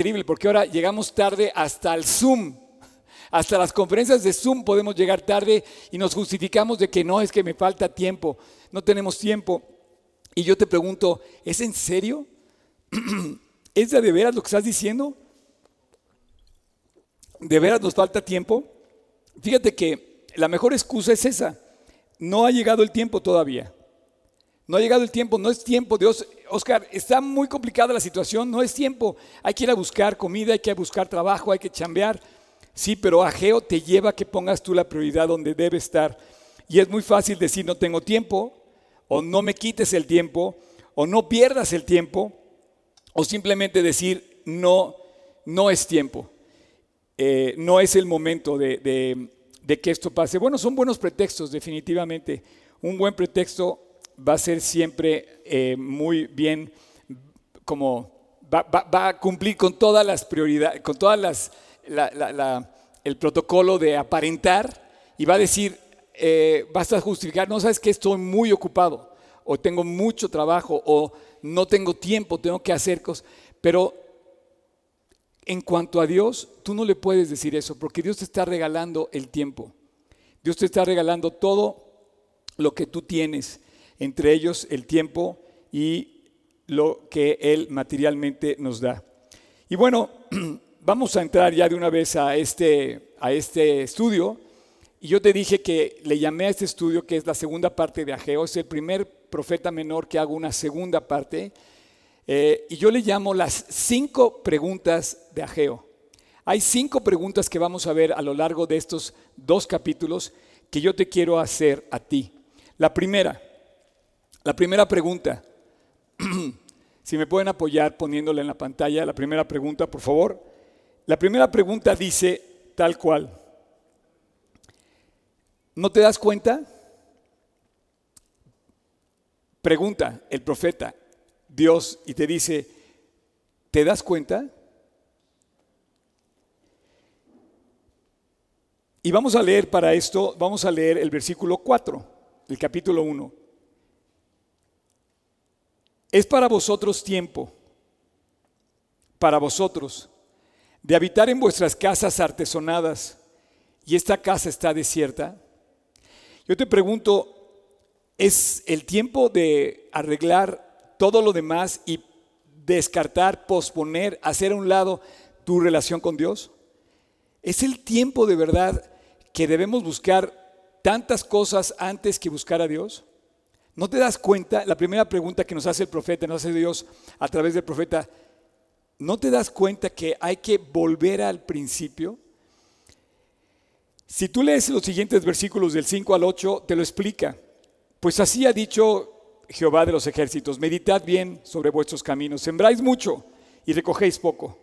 increíble porque ahora llegamos tarde hasta el Zoom. Hasta las conferencias de Zoom podemos llegar tarde y nos justificamos de que no es que me falta tiempo, no tenemos tiempo. Y yo te pregunto, ¿es en serio? ¿Es de veras lo que estás diciendo? ¿De veras nos falta tiempo? Fíjate que la mejor excusa es esa. No ha llegado el tiempo todavía. No ha llegado el tiempo, no es tiempo. Dios, Oscar, está muy complicada la situación, no es tiempo. Hay que ir a buscar comida, hay que buscar trabajo, hay que chambear. Sí, pero Ageo te lleva a que pongas tú la prioridad donde debe estar. Y es muy fácil decir no tengo tiempo, o no me quites el tiempo, o no pierdas el tiempo, o simplemente decir no, no es tiempo. Eh, no es el momento de, que esto pase. Bueno, son buenos pretextos, definitivamente. Un buen pretexto va a ser siempre eh, muy bien, como va, a cumplir con todas las prioridades, con todas las, el protocolo de aparentar y va a decir, eh, vas a justificar, no sabes que estoy muy ocupado, o tengo mucho trabajo, o no tengo tiempo, tengo que hacer cosas, pero en cuanto a Dios, tú no le puedes decir eso, porque Dios te está regalando el tiempo. Dios te está regalando todo lo que tú tienes, entre ellos el tiempo y lo que Él materialmente nos da. Y bueno, vamos a entrar ya de una vez a este, a este estudio. Y yo te dije que le llamé a este estudio, que es la segunda parte de Ageo, es el primer profeta menor que hago una segunda parte. Eh, y yo le llamo las cinco preguntas de Ageo. Hay cinco preguntas que vamos a ver a lo largo de estos dos capítulos que yo te quiero hacer a ti. La primera, la primera pregunta, si me pueden apoyar poniéndola en la pantalla, la primera pregunta, por favor. La primera pregunta dice tal cual. ¿No te das cuenta? Pregunta el profeta, Dios y te dice, ¿te das cuenta? Y vamos a leer para esto, vamos a leer el versículo 4, el capítulo 1. Es para vosotros tiempo, para vosotros, de habitar en vuestras casas artesonadas y esta casa está desierta. Yo te pregunto, ¿es el tiempo de arreglar todo lo demás y descartar, posponer, hacer a un lado tu relación con Dios? ¿Es el tiempo de verdad que debemos buscar tantas cosas antes que buscar a Dios? ¿No te das cuenta? La primera pregunta que nos hace el profeta, nos hace Dios a través del profeta, ¿no te das cuenta que hay que volver al principio? Si tú lees los siguientes versículos del 5 al 8, te lo explica. Pues así ha dicho Jehová de los ejércitos, meditad bien sobre vuestros caminos, sembráis mucho y recogéis poco.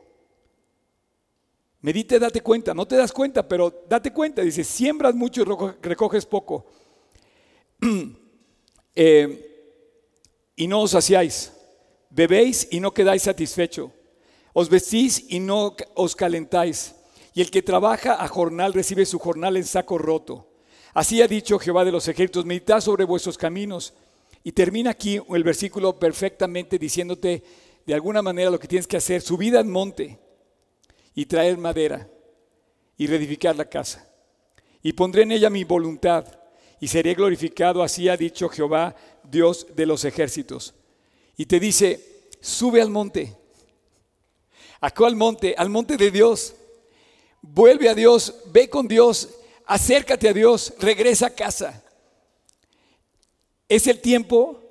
Medite, date cuenta, no te das cuenta, pero date cuenta, dice, siembras mucho y recoges poco. Eh, y no os saciáis, bebéis y no quedáis satisfecho, os vestís y no os calentáis, y el que trabaja a jornal recibe su jornal en saco roto. Así ha dicho Jehová de los ejércitos, meditad sobre vuestros caminos y termina aquí el versículo perfectamente diciéndote de alguna manera lo que tienes que hacer, subida al monte y traer madera y reedificar la casa. Y pondré en ella mi voluntad y seré glorificado, así ha dicho Jehová, Dios de los ejércitos. Y te dice, sube al monte. ¿A monte? Al monte de Dios. Vuelve a Dios, ve con Dios, acércate a Dios, regresa a casa. Es el tiempo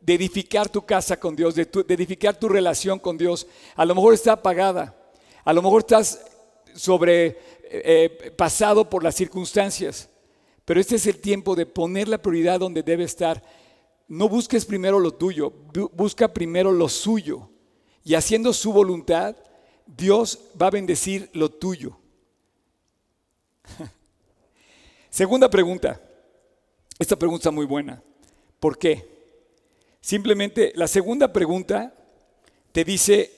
de edificar tu casa con Dios, de, edificar tu relación con Dios. A lo mejor está apagada, a lo mejor estás sobre eh, eh, por las circunstancias, pero este es el tiempo de poner la prioridad donde debe estar. No busques primero lo tuyo, busca primero lo suyo. Y haciendo su voluntad, Dios va a bendecir lo tuyo. Segunda pregunta. Esta pregunta es muy buena. ¿Por qué? Simplemente la segunda pregunta te dice,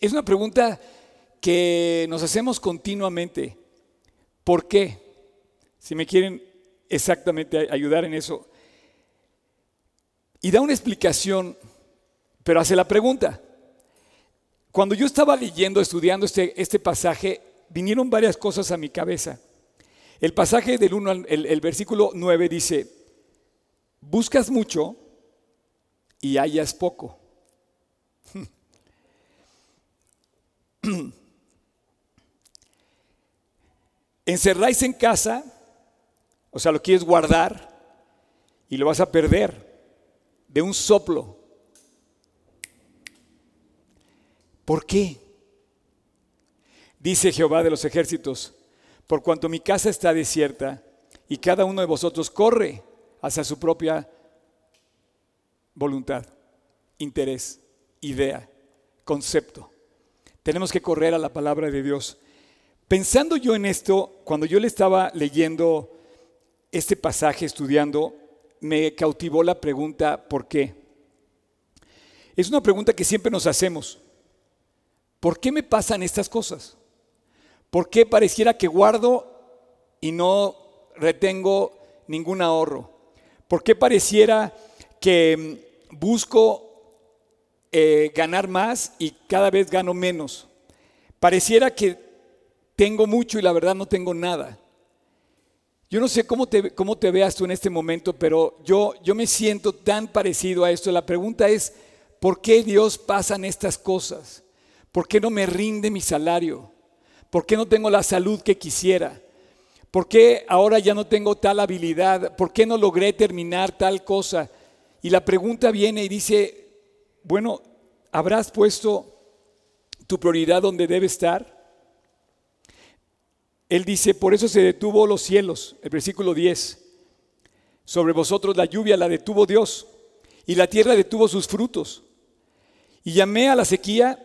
es una pregunta que nos hacemos continuamente. ¿Por qué? Si me quieren exactamente ayudar en eso. Y da una explicación, pero hace la pregunta. Cuando yo estaba leyendo, estudiando este, este pasaje, vinieron varias cosas a mi cabeza. El pasaje del 1 al el, versículo 9 dice, buscas mucho y hallas poco. Encerráis en casa, o sea, lo quieres guardar y lo vas a perder de un soplo. ¿Por qué? Dice Jehová de los ejércitos, por cuanto mi casa está desierta y cada uno de vosotros corre hacia su propia voluntad, interés, idea, concepto. Tenemos que correr a la palabra de Dios. Pensando yo en esto, cuando yo le estaba leyendo este pasaje, estudiando, me cautivó la pregunta, ¿por qué? Es una pregunta que siempre nos hacemos. ¿Por qué me pasan estas cosas? ¿Por qué pareciera que guardo y no retengo ningún ahorro? ¿Por qué pareciera que mm, busco eh, ganar más y cada vez gano menos? Pareciera que tengo mucho y la verdad no tengo nada. Yo no sé cómo te, cómo te veas tú en este momento, pero yo, yo me siento tan parecido a esto. La pregunta es, ¿por qué Dios pasan estas cosas? ¿Por qué no me rinde mi salario? ¿Por qué no tengo la salud que quisiera? ¿Por qué ahora ya no tengo tal habilidad? ¿Por qué no logré terminar tal cosa? Y la pregunta viene y dice, bueno, ¿habrás puesto tu prioridad donde debe estar? Él dice, por eso se detuvo los cielos, el versículo 10. Sobre vosotros la lluvia la detuvo Dios y la tierra detuvo sus frutos. Y llamé a la sequía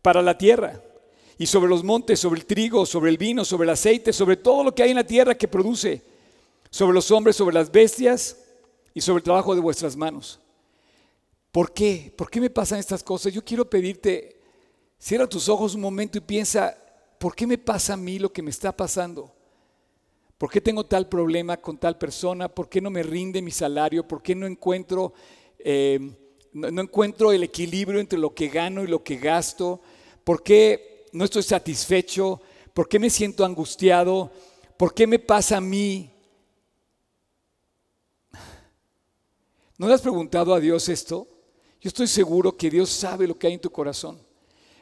para la tierra, y sobre los montes, sobre el trigo, sobre el vino, sobre el aceite, sobre todo lo que hay en la tierra que produce, sobre los hombres, sobre las bestias y sobre el trabajo de vuestras manos. ¿Por qué? ¿Por qué me pasan estas cosas? Yo quiero pedirte, cierra tus ojos un momento y piensa, ¿por qué me pasa a mí lo que me está pasando? ¿Por qué tengo tal problema con tal persona? ¿Por qué no me rinde mi salario? ¿Por qué no encuentro, eh, no encuentro el equilibrio entre lo que gano y lo que gasto? ¿Por qué no estoy satisfecho? ¿Por qué me siento angustiado? ¿Por qué me pasa a mí? ¿No le has preguntado a Dios esto? Yo estoy seguro que Dios sabe lo que hay en tu corazón.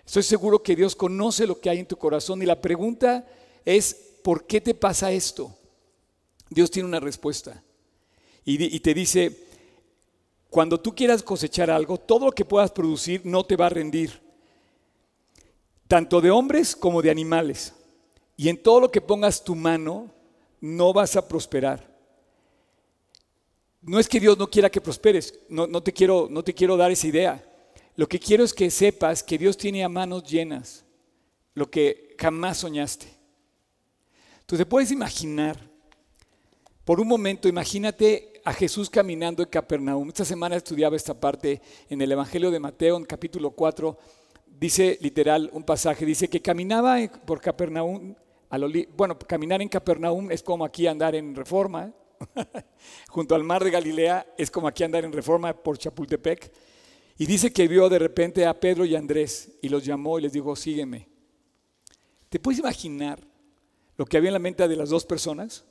Estoy seguro que Dios conoce lo que hay en tu corazón. Y la pregunta es, ¿por qué te pasa esto? Dios tiene una respuesta. Y, te dice, cuando tú quieras cosechar algo, todo lo que puedas producir no te va a rendir tanto de hombres como de animales. Y en todo lo que pongas tu mano, no vas a prosperar. No es que Dios no quiera que prosperes, no, te, quiero, no te quiero dar esa idea. Lo que quiero es que sepas que Dios tiene a manos llenas lo que jamás soñaste. Tú te puedes imaginar, por un momento, imagínate a Jesús caminando en Capernaum. Esta semana estudiaba esta parte en el Evangelio de Mateo, en capítulo 4 dice literal un pasaje, dice que caminaba por Capernaum, bueno, caminar en Capernaum es como aquí andar en reforma, junto al mar de Galilea es como aquí andar en reforma por Chapultepec, y dice que vio de repente a Pedro y Andrés y los llamó y les dijo, sígueme. ¿Te puedes imaginar lo que había en la mente de las dos personas?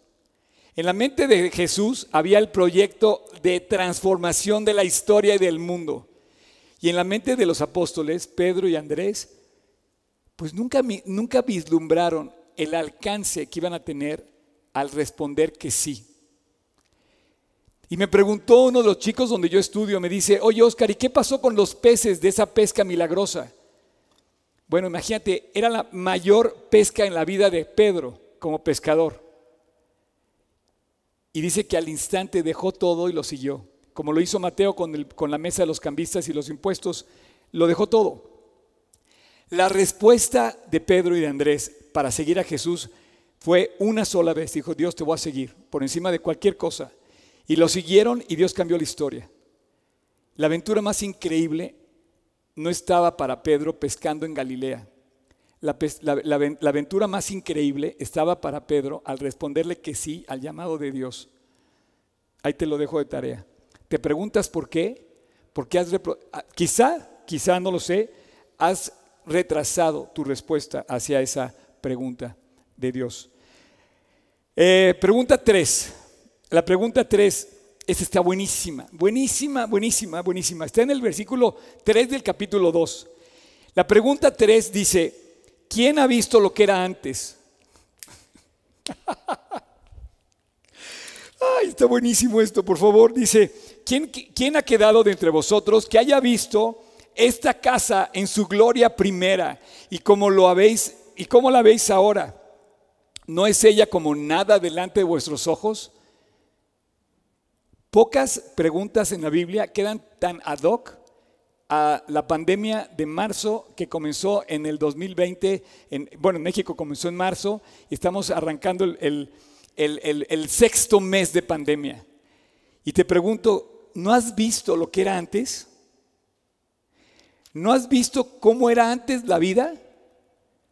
En la mente de Jesús había el proyecto de transformación de la historia y del mundo. Y en la mente de los apóstoles, Pedro y Andrés, pues nunca, nunca vislumbraron el alcance que iban a tener al responder que sí. Y me preguntó uno de los chicos donde yo estudio, me dice, oye Oscar, ¿y qué pasó con los peces de esa pesca milagrosa? Bueno, imagínate, era la mayor pesca en la vida de Pedro como pescador. Y dice que al instante dejó todo y lo siguió como lo hizo Mateo con, con la mesa de los cambistas y los impuestos, lo dejó todo. La respuesta de Pedro y de Andrés para seguir a Jesús fue una sola vez. Dijo, Dios te voy a seguir por encima de cualquier cosa. Y lo siguieron y Dios cambió la historia. La aventura más increíble no estaba para Pedro pescando en Galilea. La, aventura más increíble estaba para Pedro al responderle que sí al llamado de Dios. Ahí te lo dejo de tarea. ¿Te preguntas por qué? Porque has, ah, quizá, quizá no lo sé, has retrasado tu respuesta hacia esa pregunta de Dios? Eh, pregunta 3. La pregunta 3, esta está buenísima, buenísima, buenísima, buenísima. Está en el versículo 3 del capítulo 2. La pregunta 3 dice, ¿quién ha visto lo que era antes? Ay, está buenísimo esto, por favor. Dice, ¿quién, ¿quién ha quedado de entre vosotros que haya visto esta casa en su gloria primera y como lo habéis y cómo la veis ahora? ¿No es ella como nada delante de vuestros ojos? Pocas preguntas en la Biblia quedan tan ad hoc a la pandemia de marzo que comenzó en el 2020, en, bueno, en México comenzó en marzo y estamos arrancando el, el, sexto mes de pandemia. Y te pregunto, ¿no has visto lo que era antes? ¿No has visto cómo era antes la vida?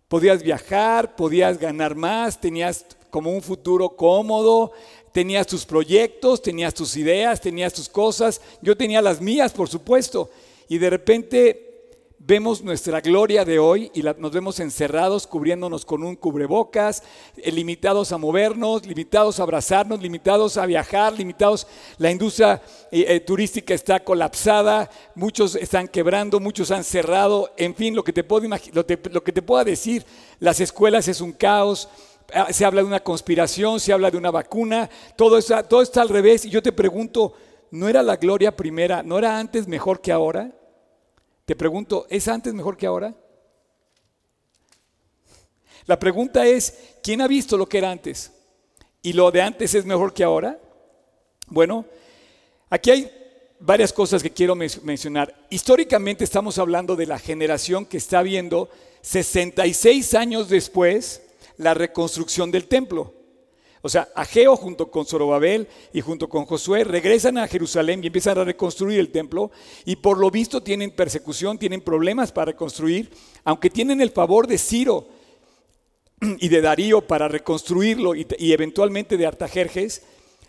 Podías viajar, podías ganar más, tenías como un futuro cómodo, tenías tus proyectos, tenías tus ideas, tenías tus cosas. Yo tenía las mías, por supuesto. Y de repente vemos nuestra gloria de hoy y nos vemos encerrados cubriéndonos con un cubrebocas, eh, limitados a movernos, limitados a abrazarnos, limitados a viajar, limitados, la industria eh, eh, turística está colapsada, muchos están quebrando, muchos han cerrado, en fin, lo que te puedo lo, lo que te decir, las escuelas es un caos, se habla de una conspiración, se habla de una vacuna, todo está, todo está al revés y yo te pregunto, ¿no era la gloria primera, no era antes mejor que ahora? Te pregunto, ¿es antes mejor que ahora? La pregunta es, ¿quién ha visto lo que era antes? ¿Y lo de antes es mejor que ahora? Bueno, aquí hay varias cosas que quiero mencionar. Históricamente estamos hablando de la generación que está viendo 66 años después la reconstrucción del templo. O sea, Ageo junto con Zorobabel y junto con Josué regresan a Jerusalén y empiezan a reconstruir el templo y por lo visto tienen persecución, tienen problemas para reconstruir, aunque tienen el favor de Ciro y de Darío para reconstruirlo y, eventualmente de Artajerjes,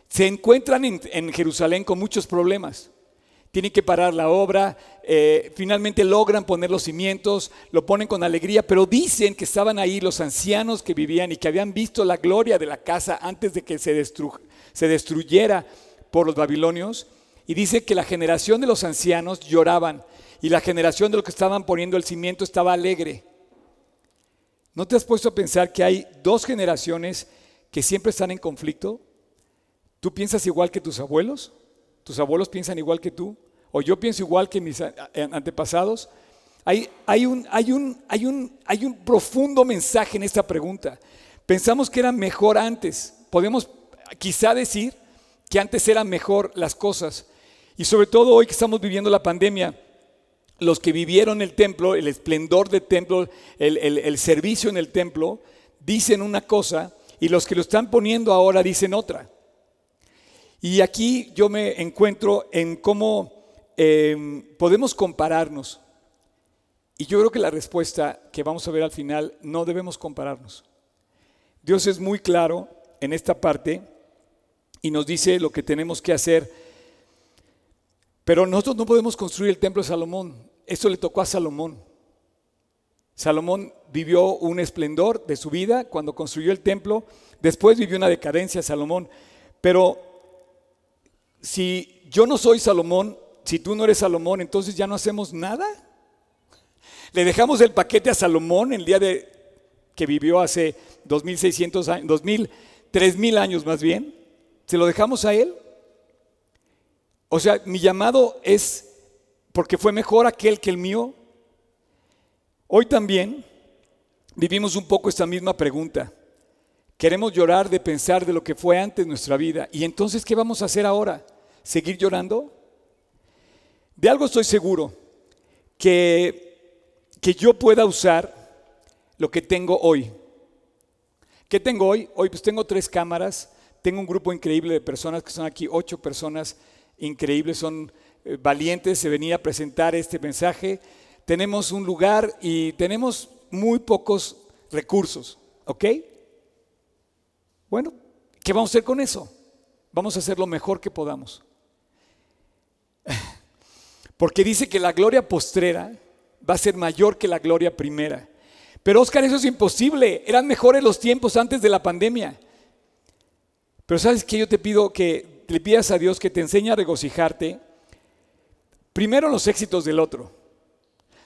se encuentran en Jerusalén con muchos problemas tienen que parar la obra, eh, finalmente logran poner los cimientos, lo ponen con alegría, pero dicen que estaban ahí los ancianos que vivían y que habían visto la gloria de la casa antes de que se, se destruyera por los babilonios. Y dice que la generación de los ancianos lloraban y la generación de los que estaban poniendo el cimiento estaba alegre. ¿No te has puesto a pensar que hay dos generaciones que siempre están en conflicto? ¿Tú piensas igual que tus abuelos? ¿Tus abuelos piensan igual que tú? ¿O yo pienso igual que mis antepasados? Hay, un, profundo mensaje en esta pregunta. Pensamos que era mejor antes. Podemos quizá decir que antes eran mejor las cosas. Y sobre todo hoy que estamos viviendo la pandemia, los que vivieron el templo, el esplendor del templo, el servicio en el templo, dicen una cosa y los que lo están poniendo ahora dicen otra. Y aquí yo me encuentro en cómo em, podemos compararnos. Y yo creo que la respuesta que vamos a ver al final, no debemos compararnos. Dios es muy claro en esta parte y nos dice lo que tenemos que hacer. Pero nosotros no podemos construir el templo de Salomón. Esto le tocó a Salomón. Salomón vivió un esplendor de su vida cuando construyó el templo. Después vivió una decadencia Salomón. Pero si yo no soy Salomón, si tú no eres Salomón, entonces ya no hacemos nada. Le dejamos el paquete a Salomón el día de que vivió hace 2600 años, 2000, 3000 años más bien. ¿Se lo dejamos a él? O sea, mi llamado es porque fue mejor aquel que el mío. Hoy también vivimos un poco esta misma pregunta. Queremos llorar de pensar de lo que fue antes nuestra vida. ¿Y entonces qué vamos a hacer ahora? ¿Seguir llorando? De algo estoy seguro, que, que yo pueda usar lo que tengo hoy. ¿Qué tengo hoy? Hoy pues tengo tres cámaras, tengo un grupo increíble de personas que son aquí, ocho personas increíbles, son eh, valientes, se venía a presentar este mensaje. Tenemos un lugar y tenemos muy pocos recursos, ¿ok? Bueno, ¿qué vamos a hacer con eso? Vamos a hacer lo mejor que podamos. Porque dice que la gloria postrera va a ser mayor que la gloria primera. Pero Oscar, eso es imposible. Eran mejores los tiempos antes de la pandemia. Pero sabes que yo te pido que le pidas a Dios que te enseñe a regocijarte. Primero los éxitos del otro.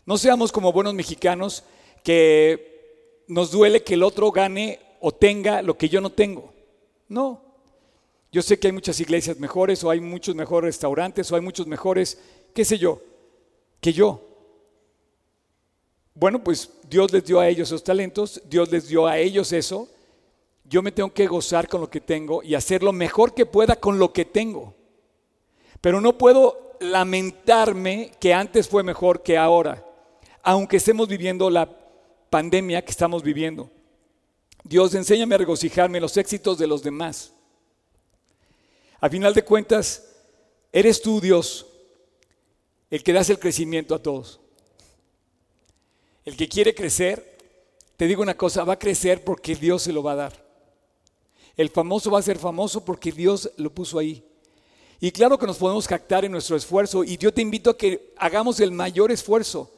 No seamos como buenos mexicanos que nos duele que el otro gane o tenga lo que yo no tengo. No. Yo sé que hay muchas iglesias mejores o hay muchos mejores restaurantes o hay muchos mejores, qué sé yo, que yo. Bueno, pues Dios les dio a ellos esos talentos, Dios les dio a ellos eso. Yo me tengo que gozar con lo que tengo y hacer lo mejor que pueda con lo que tengo. Pero no puedo lamentarme que antes fue mejor que ahora, aunque estemos viviendo la pandemia que estamos viviendo. Dios, enséñame a regocijarme en los éxitos de los demás. A final de cuentas, eres tú, Dios, el que das el crecimiento a todos. El que quiere crecer, te digo una cosa, va a crecer porque Dios se lo va a dar. El famoso va a ser famoso porque Dios lo puso ahí. Y claro que nos podemos captar en nuestro esfuerzo y yo te invito a que hagamos el mayor esfuerzo.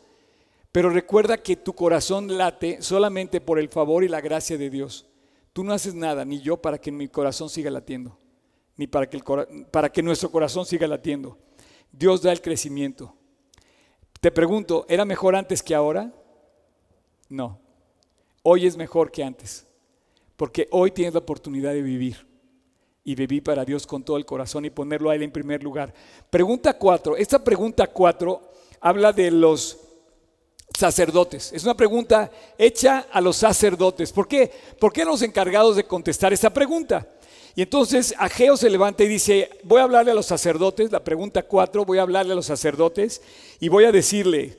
Pero recuerda que tu corazón late solamente por el favor y la gracia de Dios. Tú no haces nada, ni yo, para que mi corazón siga latiendo, ni para que, nuestro corazón siga latiendo. Dios da el crecimiento. Te pregunto, ¿era mejor antes que ahora? No, hoy es mejor que antes, porque hoy tienes la oportunidad de vivir y vivir para Dios con todo el corazón y ponerlo a Él en primer lugar. Pregunta cuatro, esta pregunta cuatro habla de los sacerdotes. Es una pregunta hecha a los sacerdotes. ¿Por qué? ¿Por qué los encargados de contestar esta pregunta? Y entonces Ageo se levanta y dice, voy a hablarle a los sacerdotes, la pregunta cuatro, voy a hablarle a los sacerdotes y voy a decirle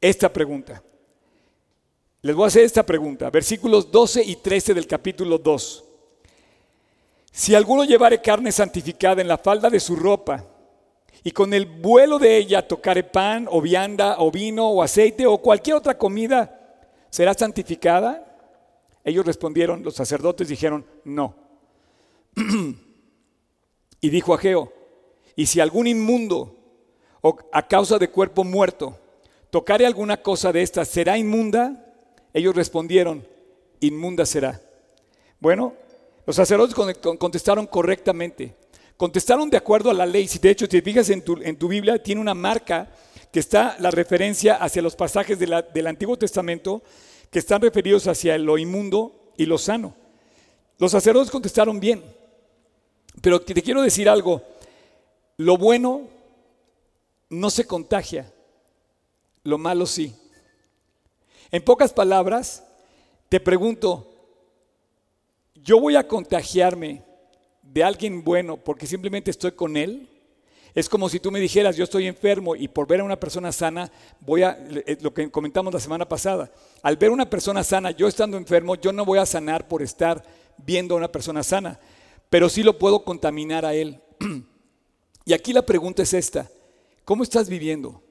esta pregunta. Les voy a hacer esta pregunta, versículos 12 y 13 del capítulo 2. Si alguno llevare carne santificada en la falda de su ropa, y con el vuelo de ella tocare pan o vianda o vino o aceite o cualquier otra comida, ¿será santificada? Ellos respondieron, los sacerdotes dijeron, no. y dijo Ageo, y si algún inmundo o a causa de cuerpo muerto tocare alguna cosa de esta, ¿será inmunda? Ellos respondieron, inmunda será. Bueno, los sacerdotes contestaron correctamente. Contestaron de acuerdo a la ley. Si de hecho te fijas en tu, en tu Biblia, tiene una marca que está la referencia hacia los pasajes del Antiguo Testamento que están referidos hacia lo inmundo y lo sano. Los sacerdotes contestaron bien. Pero te quiero decir algo. Lo bueno no se contagia, lo malo sí. En pocas palabras, te pregunto, ¿yo voy a contagiarme de alguien bueno porque simplemente estoy con él? Es como si tú me dijeras, yo estoy enfermo y por ver a una persona sana, voy a, eh, lo que comentamos la semana pasada, al ver una persona sana, yo estando enfermo, yo no voy a sanar por estar viendo a una persona sana, pero sí lo puedo contaminar a él. y aquí la pregunta es esta, ¿cómo estás viviendo?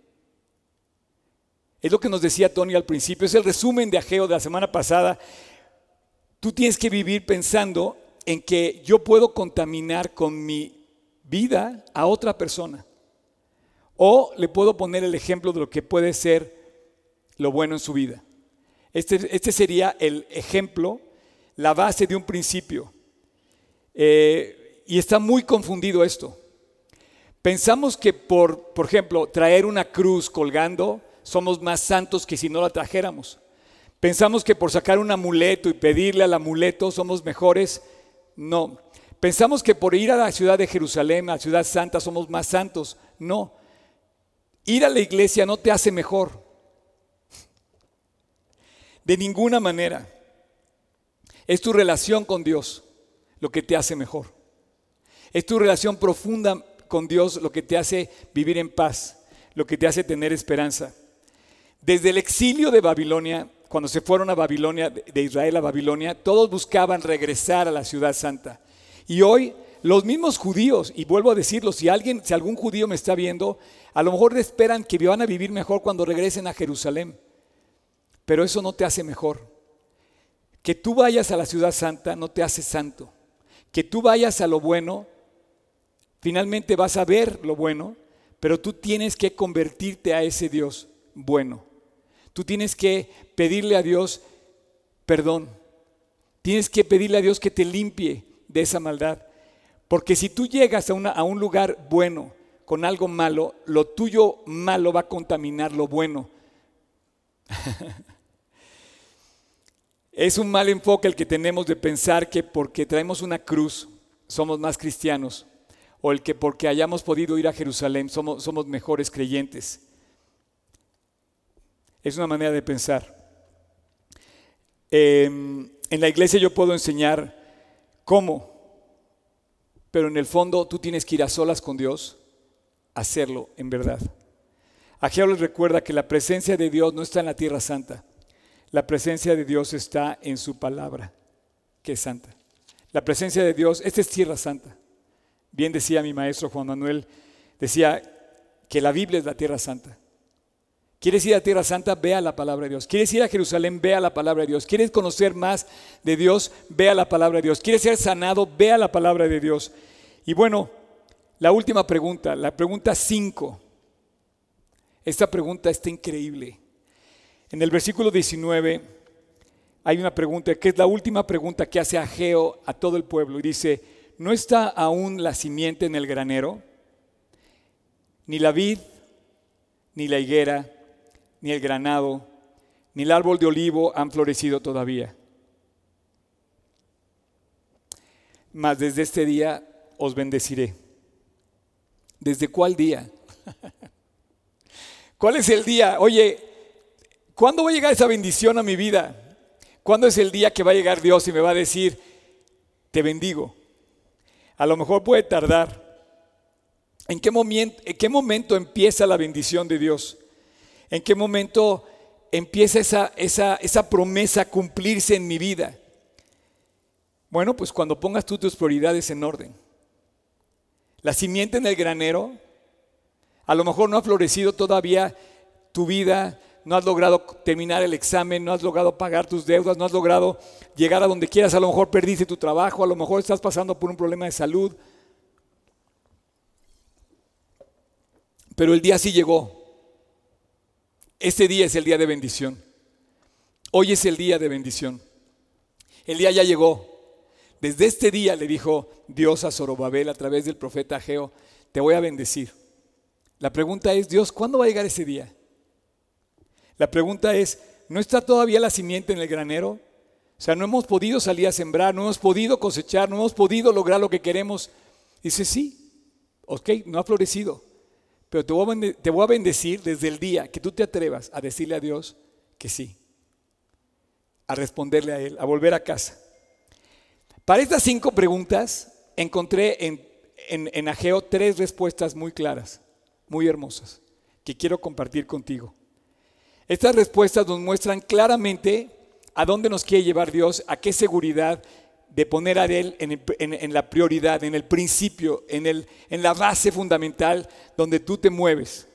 Es lo que nos decía Tony al principio, es el resumen de Ageo de la semana pasada. Tú tienes que vivir pensando en que yo puedo contaminar con mi vida a otra persona. O le puedo poner el ejemplo de lo que puede ser lo bueno en su vida. Este, este sería el ejemplo, la base de un principio. Eh, y está muy confundido esto. Pensamos que por, por ejemplo, traer una cruz colgando somos más santos que si no la trajéramos. Pensamos que por sacar un amuleto y pedirle al amuleto somos mejores. No. Pensamos que por ir a la ciudad de Jerusalén, a la ciudad santa, somos más santos. No. Ir a la iglesia no te hace mejor. De ninguna manera. Es tu relación con Dios lo que te hace mejor. Es tu relación profunda con Dios lo que te hace vivir en paz, lo que te hace tener esperanza. Desde el exilio de Babilonia, cuando se fueron a Babilonia, de Israel a Babilonia, todos buscaban regresar a la ciudad santa. Y hoy los mismos judíos, y vuelvo a decirlo, si alguien, si algún judío me está viendo, a lo mejor esperan que van a vivir mejor cuando regresen a Jerusalén. Pero eso no te hace mejor. Que tú vayas a la ciudad santa no te hace santo. Que tú vayas a lo bueno, finalmente vas a ver lo bueno, pero tú tienes que convertirte a ese Dios bueno. Tú tienes que pedirle a Dios perdón. Tienes que pedirle a Dios que te limpie de esa maldad. Porque si tú llegas a, a un lugar bueno con algo malo, lo tuyo malo va a contaminar lo bueno. es un mal enfoque el que tenemos de pensar que porque traemos una cruz somos más cristianos o el que porque hayamos podido ir a Jerusalén somos, somos mejores creyentes. Es una manera de pensar. Em, en la iglesia yo puedo enseñar cómo, pero en el fondo tú tienes que ir a solas con Dios, hacerlo en verdad. Ageo les recuerda que la presencia de Dios no está en la tierra santa, la presencia de Dios está en su palabra, que es santa. La presencia de Dios, esta es tierra santa. Bien decía mi maestro Juan Manuel, decía que la Biblia es la tierra santa. ¿Quieres ir a Tierra Santa? Vea la palabra de Dios. ¿Quieres ir a Jerusalén? Vea la palabra de Dios. ¿Quieres conocer más de Dios? Vea la palabra de Dios. ¿Quieres ser sanado? Vea la palabra de Dios. Y bueno, la última pregunta, la pregunta 5. Esta pregunta está increíble. En el versículo 19 hay una pregunta que es la última pregunta que hace Ageo a todo el pueblo y dice, ¿no está aún la simiente en el granero? Ni la vid, ni la higuera, ni el granado, ni el árbol de olivo han florecido todavía. Mas desde este día os bendeciré. ¿Desde cuál día? ¿Cuál es el día? Oye, ¿cuándo va a llegar esa bendición a mi vida? ¿Cuándo es el día que va a llegar Dios y me va a decir, te bendigo? A lo mejor puede tardar. ¿En qué, momento, en qué momento empieza la bendición de Dios? ¿En qué momento empieza esa, esa, esa promesa a cumplirse en mi vida? Bueno, pues cuando pongas tú tus prioridades en orden. La simiente en el granero, a lo mejor no ha florecido todavía tu vida, no has logrado terminar el examen, no has logrado pagar tus deudas, no has logrado llegar a donde quieras, a lo mejor perdiste tu trabajo, a lo mejor estás pasando por un problema de salud. Pero el día sí llegó. Este día es el día de bendición. Hoy es el día de bendición. El día ya llegó. Desde este día le dijo Dios a Zorobabel a través del profeta Ageo, te voy a bendecir. La pregunta es, Dios, ¿cuándo va a llegar ese día? La pregunta es, ¿no está todavía la simiente en el granero? O sea, no hemos podido salir a sembrar, no hemos podido cosechar, no hemos podido lograr lo que queremos. Dice, sí, ok, no ha florecido. Pero te voy, a bendecir desde el día que tú te atrevas a decirle a Dios que sí, a responderle a Él, a volver a casa. Para estas cinco preguntas encontré en, en, en Ageo tres respuestas muy claras, muy hermosas, que quiero compartir contigo. Estas respuestas nos muestran claramente a dónde nos quiere llevar Dios, a qué seguridad de poner a Él en, la prioridad, en el principio, en, el, en la base fundamental donde tú te mueves.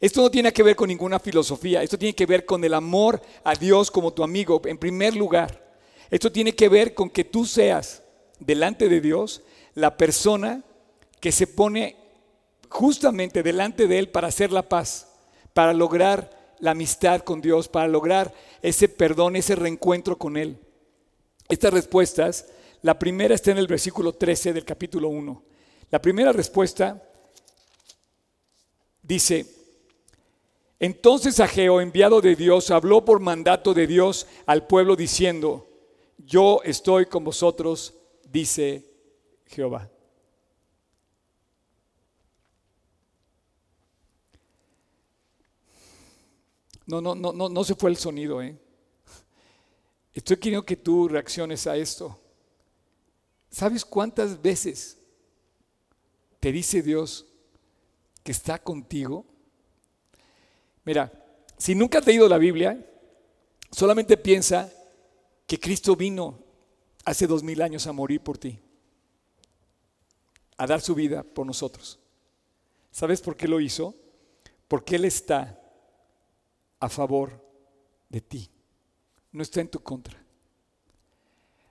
Esto no tiene que ver con ninguna filosofía, esto tiene que ver con el amor a Dios como tu amigo, en primer lugar. Esto tiene que ver con que tú seas delante de Dios la persona que se pone justamente delante de Él para hacer la paz, para lograr la amistad con Dios, para lograr ese perdón, ese reencuentro con Él. Estas respuestas, la primera está en el versículo 13 del capítulo 1. La primera respuesta dice, entonces Ageo, enviado de Dios, habló por mandato de Dios al pueblo diciendo, yo estoy con vosotros, dice Jehová. No, no, no, no, no se fue el sonido, ¿eh? Estoy queriendo que tú reacciones a esto. ¿Sabes cuántas veces te dice Dios que está contigo? Mira, si nunca has leído la Biblia, solamente piensa que Cristo vino hace dos mil años a morir por ti, a dar su vida por nosotros. ¿Sabes por qué lo hizo? Porque Él está a favor de ti no está en tu contra.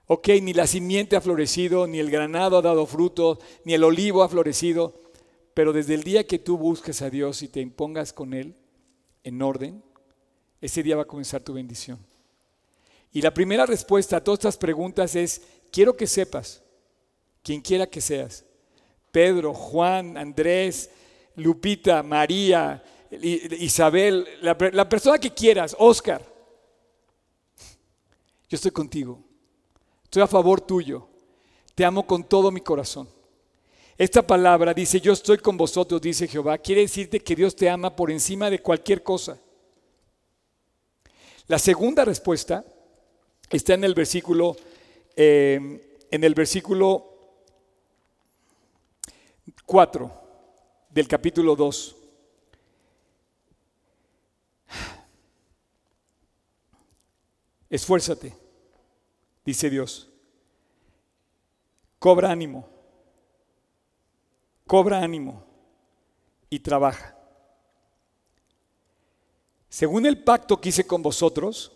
Ok, ni la simiente ha florecido, ni el granado ha dado fruto, ni el olivo ha florecido, pero desde el día que tú busques a Dios y te impongas con Él, en orden, ese día va a comenzar tu bendición. Y la primera respuesta a todas estas preguntas es, quiero que sepas, quien quiera que seas, Pedro, Juan, Andrés, Lupita, María, Isabel, la, la persona que quieras, Oscar, yo estoy contigo, estoy a favor tuyo, te amo con todo mi corazón. Esta palabra dice, yo estoy con vosotros, dice Jehová, quiere decirte que Dios te ama por encima de cualquier cosa. La segunda respuesta está en el versículo, eh, en el versículo 4 del capítulo 2. Esfuérzate, dice Dios. Cobra ánimo cobra ánimo y trabaja. Según el pacto que hice con vosotros,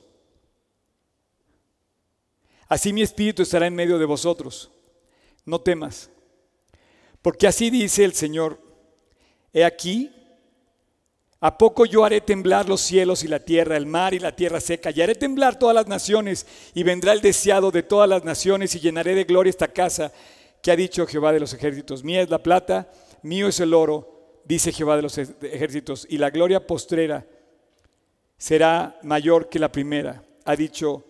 así mi espíritu estará en medio de vosotros. No temas, porque así dice el Señor, he aquí, ¿A poco yo haré temblar los cielos y la tierra, el mar y la tierra seca? Y haré temblar todas las naciones, y vendrá el deseado de todas las naciones, y llenaré de gloria esta casa, que ha dicho Jehová de los ejércitos, mía es la plata, mío es el oro, dice Jehová de los ejércitos, y la gloria postrera será mayor que la primera, ha dicho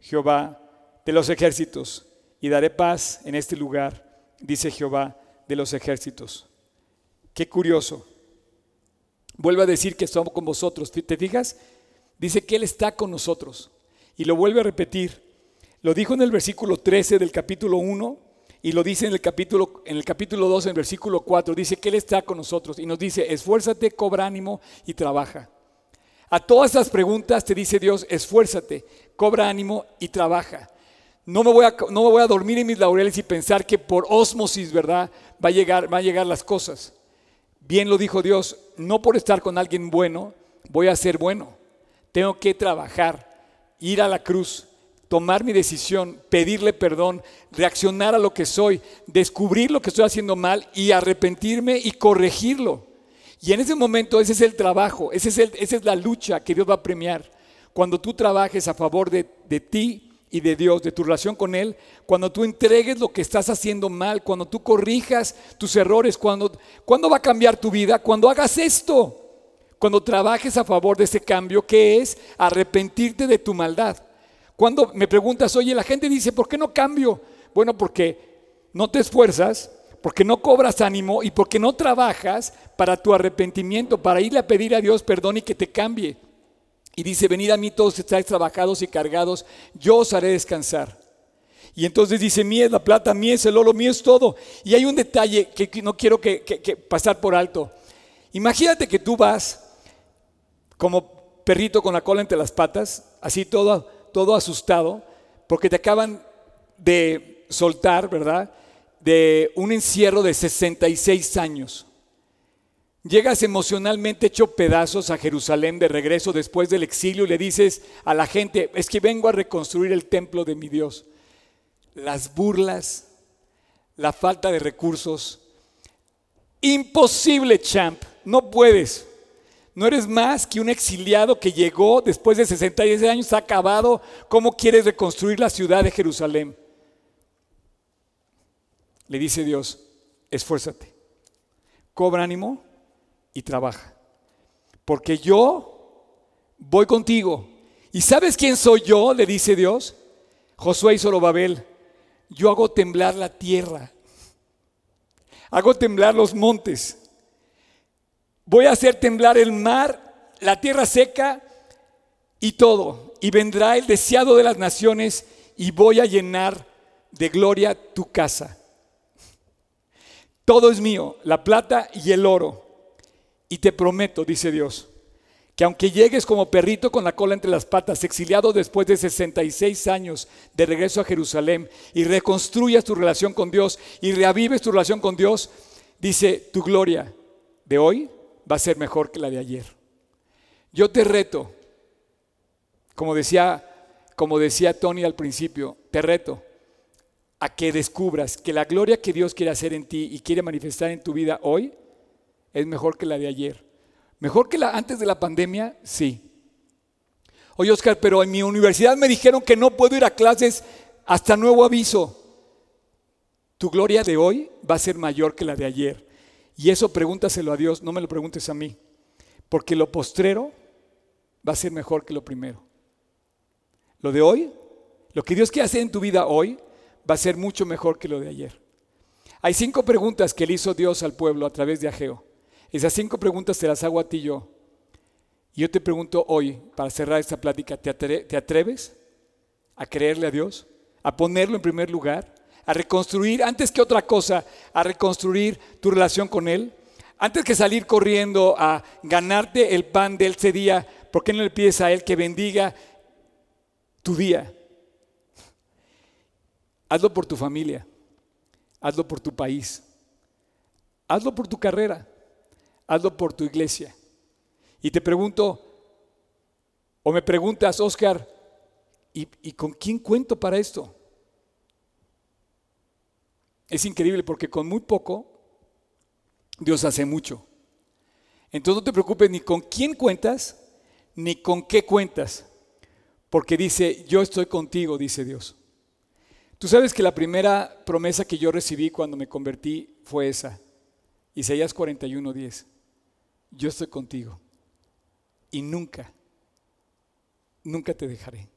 Jehová de los ejércitos, y daré paz en este lugar, dice Jehová de los ejércitos. Qué curioso. Vuelve a decir que estamos con vosotros. ¿Te fijas? Dice que Él está con nosotros. Y lo vuelve a repetir. Lo dijo en el versículo 13 del capítulo 1 y lo dice en el capítulo, en el capítulo 2, en el versículo 4, dice que Él está con nosotros y nos dice, esfuérzate, cobra ánimo y trabaja. A todas estas preguntas te dice Dios, esfuérzate, cobra ánimo y trabaja. No me, voy a, no me voy a dormir en mis laureles y pensar que por osmosis, ¿verdad? Va a llegar, va a llegar las cosas. Bien lo dijo Dios, no por estar con alguien bueno, voy a ser bueno. Tengo que trabajar, ir a la cruz, tomar mi decisión, pedirle perdón, reaccionar a lo que soy, descubrir lo que estoy haciendo mal y arrepentirme y corregirlo. Y en ese momento ese es el trabajo, ese es esa es la lucha que Dios va a premiar. Cuando tú trabajes a favor de, de ti y de Dios, de tu relación con Él, cuando tú entregues lo que estás haciendo mal, cuando tú corrijas tus errores, cuando, ¿cuándo va a cambiar tu vida? Cuando hagas esto, cuando trabajes a favor de ese cambio, que es arrepentirte de tu maldad. Cuando me preguntas, oye, la gente dice, ¿por qué no cambio? Bueno, porque no te esfuerzas, porque no cobras ánimo y porque no trabajas para tu arrepentimiento, para irle a pedir a Dios perdón y que te cambie. Y dice, venid a mí todos estáis trabajados y cargados, yo os haré descansar. Y entonces dice, mí es la plata, mí es el oro, mí es todo. Y hay un detalle que no quiero que, que pasar por alto. Imagínate que tú vas como perrito con la cola entre las patas, así todo todo asustado porque te acaban de soltar, ¿verdad? De un encierro de 66 años. Llegas emocionalmente hecho pedazos a Jerusalén de regreso después del exilio y le dices a la gente, es que vengo a reconstruir el templo de mi Dios. Las burlas, la falta de recursos. Imposible, champ, no puedes. No eres más que un exiliado que llegó después de 66 años, ha acabado. ¿Cómo quieres reconstruir la ciudad de Jerusalén? Le dice Dios, esfuérzate, cobra ánimo y trabaja. Porque yo voy contigo. ¿Y sabes quién soy yo? Le dice Dios. Josué y Zorobabel. Yo hago temblar la tierra. Hago temblar los montes Voy a hacer temblar el mar, la tierra seca y todo. Y vendrá el deseado de las naciones y voy a llenar de gloria tu casa. Todo es mío, la plata y el oro. Y te prometo, dice Dios, que aunque llegues como perrito con la cola entre las patas, exiliado después de 66 años de regreso a Jerusalén, y reconstruyas tu relación con Dios y reavives tu relación con Dios, dice, tu gloria de hoy va a ser mejor que la de ayer. Yo te reto, como decía, como decía Tony al principio, te reto a que descubras que la gloria que Dios quiere hacer en ti y quiere manifestar en tu vida hoy es mejor que la de ayer. ¿Mejor que la, antes de la pandemia? Sí. Oye, Oscar, pero en mi universidad me dijeron que no puedo ir a clases hasta nuevo aviso. Tu gloria de hoy va a ser mayor que la de ayer. Y eso pregúntaselo a Dios, no me lo preguntes a mí. Porque lo postrero va a ser mejor que lo primero. Lo de hoy, lo que Dios quiere hacer en tu vida hoy, va a ser mucho mejor que lo de ayer. Hay cinco preguntas que le hizo Dios al pueblo a través de Ageo. Esas cinco preguntas te las hago a ti yo. Y yo te pregunto hoy, para cerrar esta plática, ¿te, ¿te atreves a creerle a Dios? ¿A ponerlo en primer lugar? ¿A reconstruir, antes que otra cosa, a reconstruir tu relación con Él? Antes que salir corriendo a ganarte el pan de ese día, ¿por qué no le pides a Él que bendiga tu día? Hazlo por tu familia, hazlo por tu país, hazlo por tu carrera, hazlo por tu iglesia. Y te pregunto, o me preguntas, Oscar, ¿y, ¿y, con quién cuento para esto? Es increíble porque con muy poco Dios hace mucho. Entonces no te preocupes ni con quién cuentas, ni con qué cuentas, porque dice, yo estoy contigo, dice Dios. Tú sabes que la primera promesa que yo recibí cuando me convertí fue esa, Isaías 41:10. Yo estoy contigo y nunca, nunca te dejaré.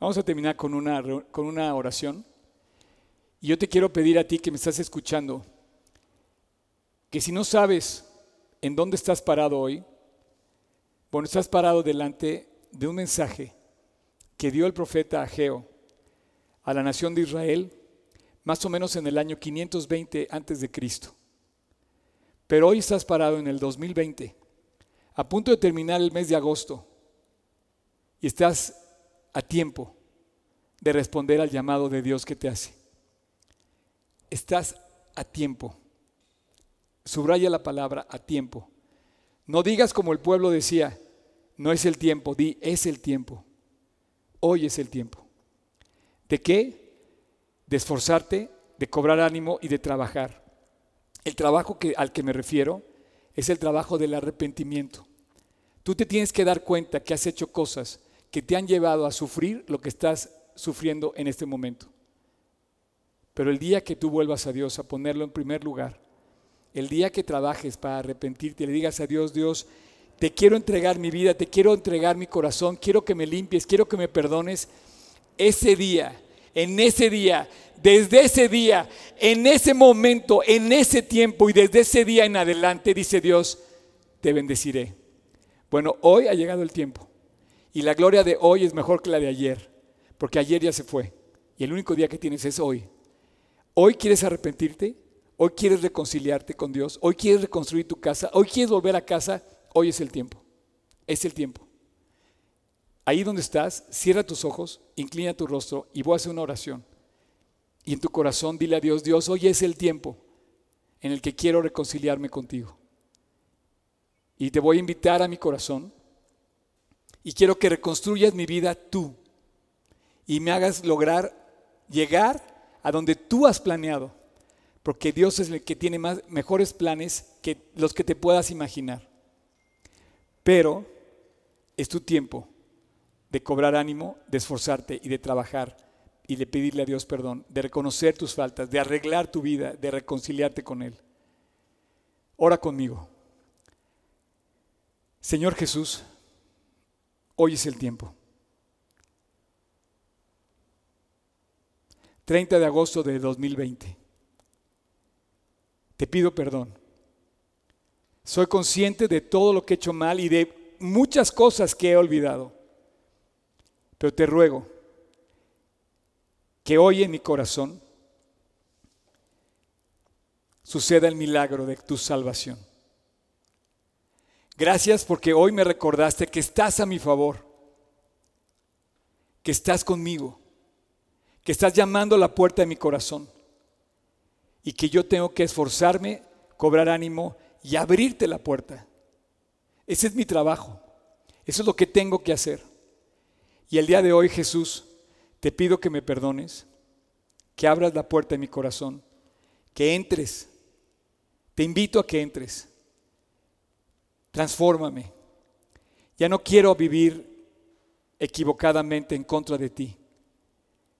Vamos a terminar con una, con una oración. Y yo te quiero pedir a ti que me estás escuchando, que si no sabes en dónde estás parado hoy, bueno, estás parado delante de un mensaje que dio el profeta Ageo a la nación de Israel más o menos en el año 520 antes de Cristo. Pero hoy estás parado en el 2020, a punto de terminar el mes de agosto, y estás a tiempo de responder al llamado de Dios que te hace. Estás a tiempo. Subraya la palabra a tiempo. No digas como el pueblo decía, no es el tiempo, di, es el tiempo. Hoy es el tiempo. ¿De qué? De esforzarte, de cobrar ánimo y de trabajar. El trabajo que, al que me refiero es el trabajo del arrepentimiento. Tú te tienes que dar cuenta que has hecho cosas que te han llevado a sufrir lo que estás sufriendo en este momento. Pero el día que tú vuelvas a Dios a ponerlo en primer lugar, el día que trabajes para arrepentirte, le digas a Dios, Dios, te quiero entregar mi vida, te quiero entregar mi corazón, quiero que me limpies, quiero que me perdones, ese día, en ese día, desde ese día, en ese momento, en ese tiempo y desde ese día en adelante, dice Dios, te bendeciré. Bueno, hoy ha llegado el tiempo y la gloria de hoy es mejor que la de ayer, porque ayer ya se fue y el único día que tienes es hoy. Hoy quieres arrepentirte, hoy quieres reconciliarte con Dios, hoy quieres reconstruir tu casa, hoy quieres volver a casa, hoy es el tiempo, es el tiempo. Ahí donde estás, cierra tus ojos, inclina tu rostro y voy a hacer una oración. Y en tu corazón dile a Dios, Dios, hoy es el tiempo en el que quiero reconciliarme contigo. Y te voy a invitar a mi corazón y quiero que reconstruyas mi vida tú y me hagas lograr llegar a donde tú has planeado. Porque Dios es el que tiene más, mejores planes que los que te puedas imaginar. Pero es tu tiempo de cobrar ánimo, de esforzarte y de trabajar y de pedirle a Dios perdón, de reconocer tus faltas, de arreglar tu vida, de reconciliarte con Él. Ora conmigo. Señor Jesús, hoy es el tiempo. 30 de agosto de 2020. Te pido perdón. Soy consciente de todo lo que he hecho mal y de muchas cosas que he olvidado. Pero te ruego que hoy en mi corazón suceda el milagro de tu salvación. Gracias porque hoy me recordaste que estás a mi favor, que estás conmigo, que estás llamando a la puerta de mi corazón y que yo tengo que esforzarme, cobrar ánimo y abrirte la puerta. Ese es mi trabajo, eso es lo que tengo que hacer. Y el día de hoy, Jesús, te pido que me perdones, que abras la puerta de mi corazón, que entres, Te invito a que entres. Transfórmame. Ya no quiero vivir equivocadamente en contra de ti.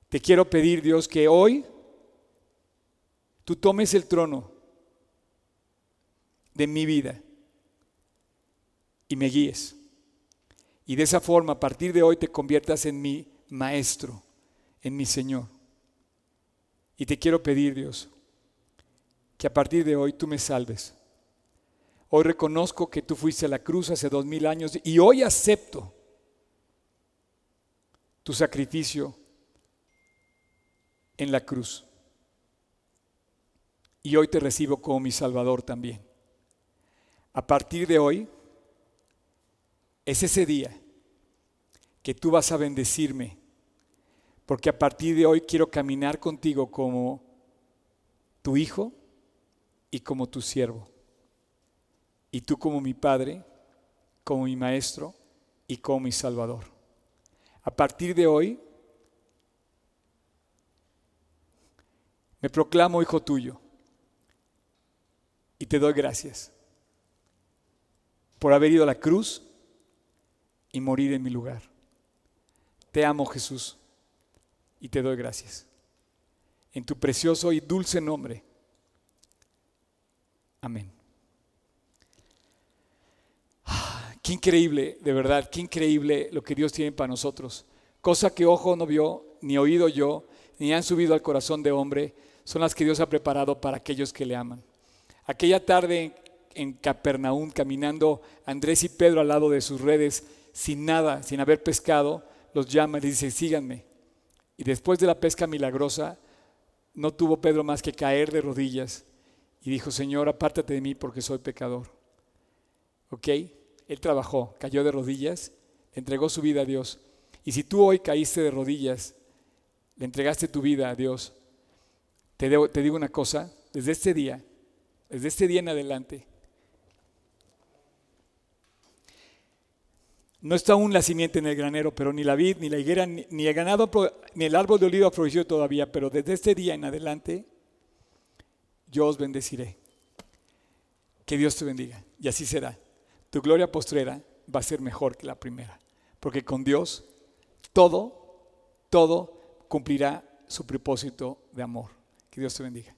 Te quiero pedir, Dios, que hoy tú tomes el trono de mi vida y me guíes. Y de esa forma, a partir de hoy, te conviertas en mi maestro, en mi Señor. Y te quiero pedir, Dios, que a partir de hoy tú me salves. Hoy reconozco que tú fuiste a la cruz hace dos mil años y hoy acepto tu sacrificio en la cruz. Y hoy te recibo como mi Salvador también. A partir de hoy, es ese día que tú vas a bendecirme, porque a partir de hoy quiero caminar contigo como tu hijo y como tu siervo. Y tú como mi padre, como mi maestro y como mi salvador. A partir de hoy, me proclamo hijo tuyo y te doy gracias por haber ido a la cruz y morir en mi lugar. Te amo Jesús y te doy gracias. En tu precioso y dulce nombre. Amén. Ah, qué increíble, de verdad, qué increíble lo que Dios tiene para nosotros. Cosa que ojo no vio, ni oído yo, ni han subido al corazón de hombre, son las que Dios ha preparado para aquellos que le aman. Aquella tarde en Capernaum, caminando Andrés y Pedro al lado de sus redes, sin nada, sin haber pescado, los llama y dice, síganme. Y después de la pesca milagrosa, no tuvo Pedro más que caer de rodillas y dijo, Señor, apártate de mí porque soy pecador. ¿Ok? Él trabajó, cayó de rodillas, entregó su vida a Dios. Y si tú hoy caíste de rodillas, le entregaste tu vida a Dios, te, te digo una cosa, desde este día, desde este día en adelante, No está aún la simiente en el granero, pero ni la vid, ni la higuera, ni, el ganado, ni el árbol de olivo ha florecido todavía, pero desde este día en adelante yo os bendeciré. Que Dios te bendiga. Y así será. Tu gloria postrera va a ser mejor que la primera. Porque con Dios todo, todo cumplirá su propósito de amor. Que Dios te bendiga.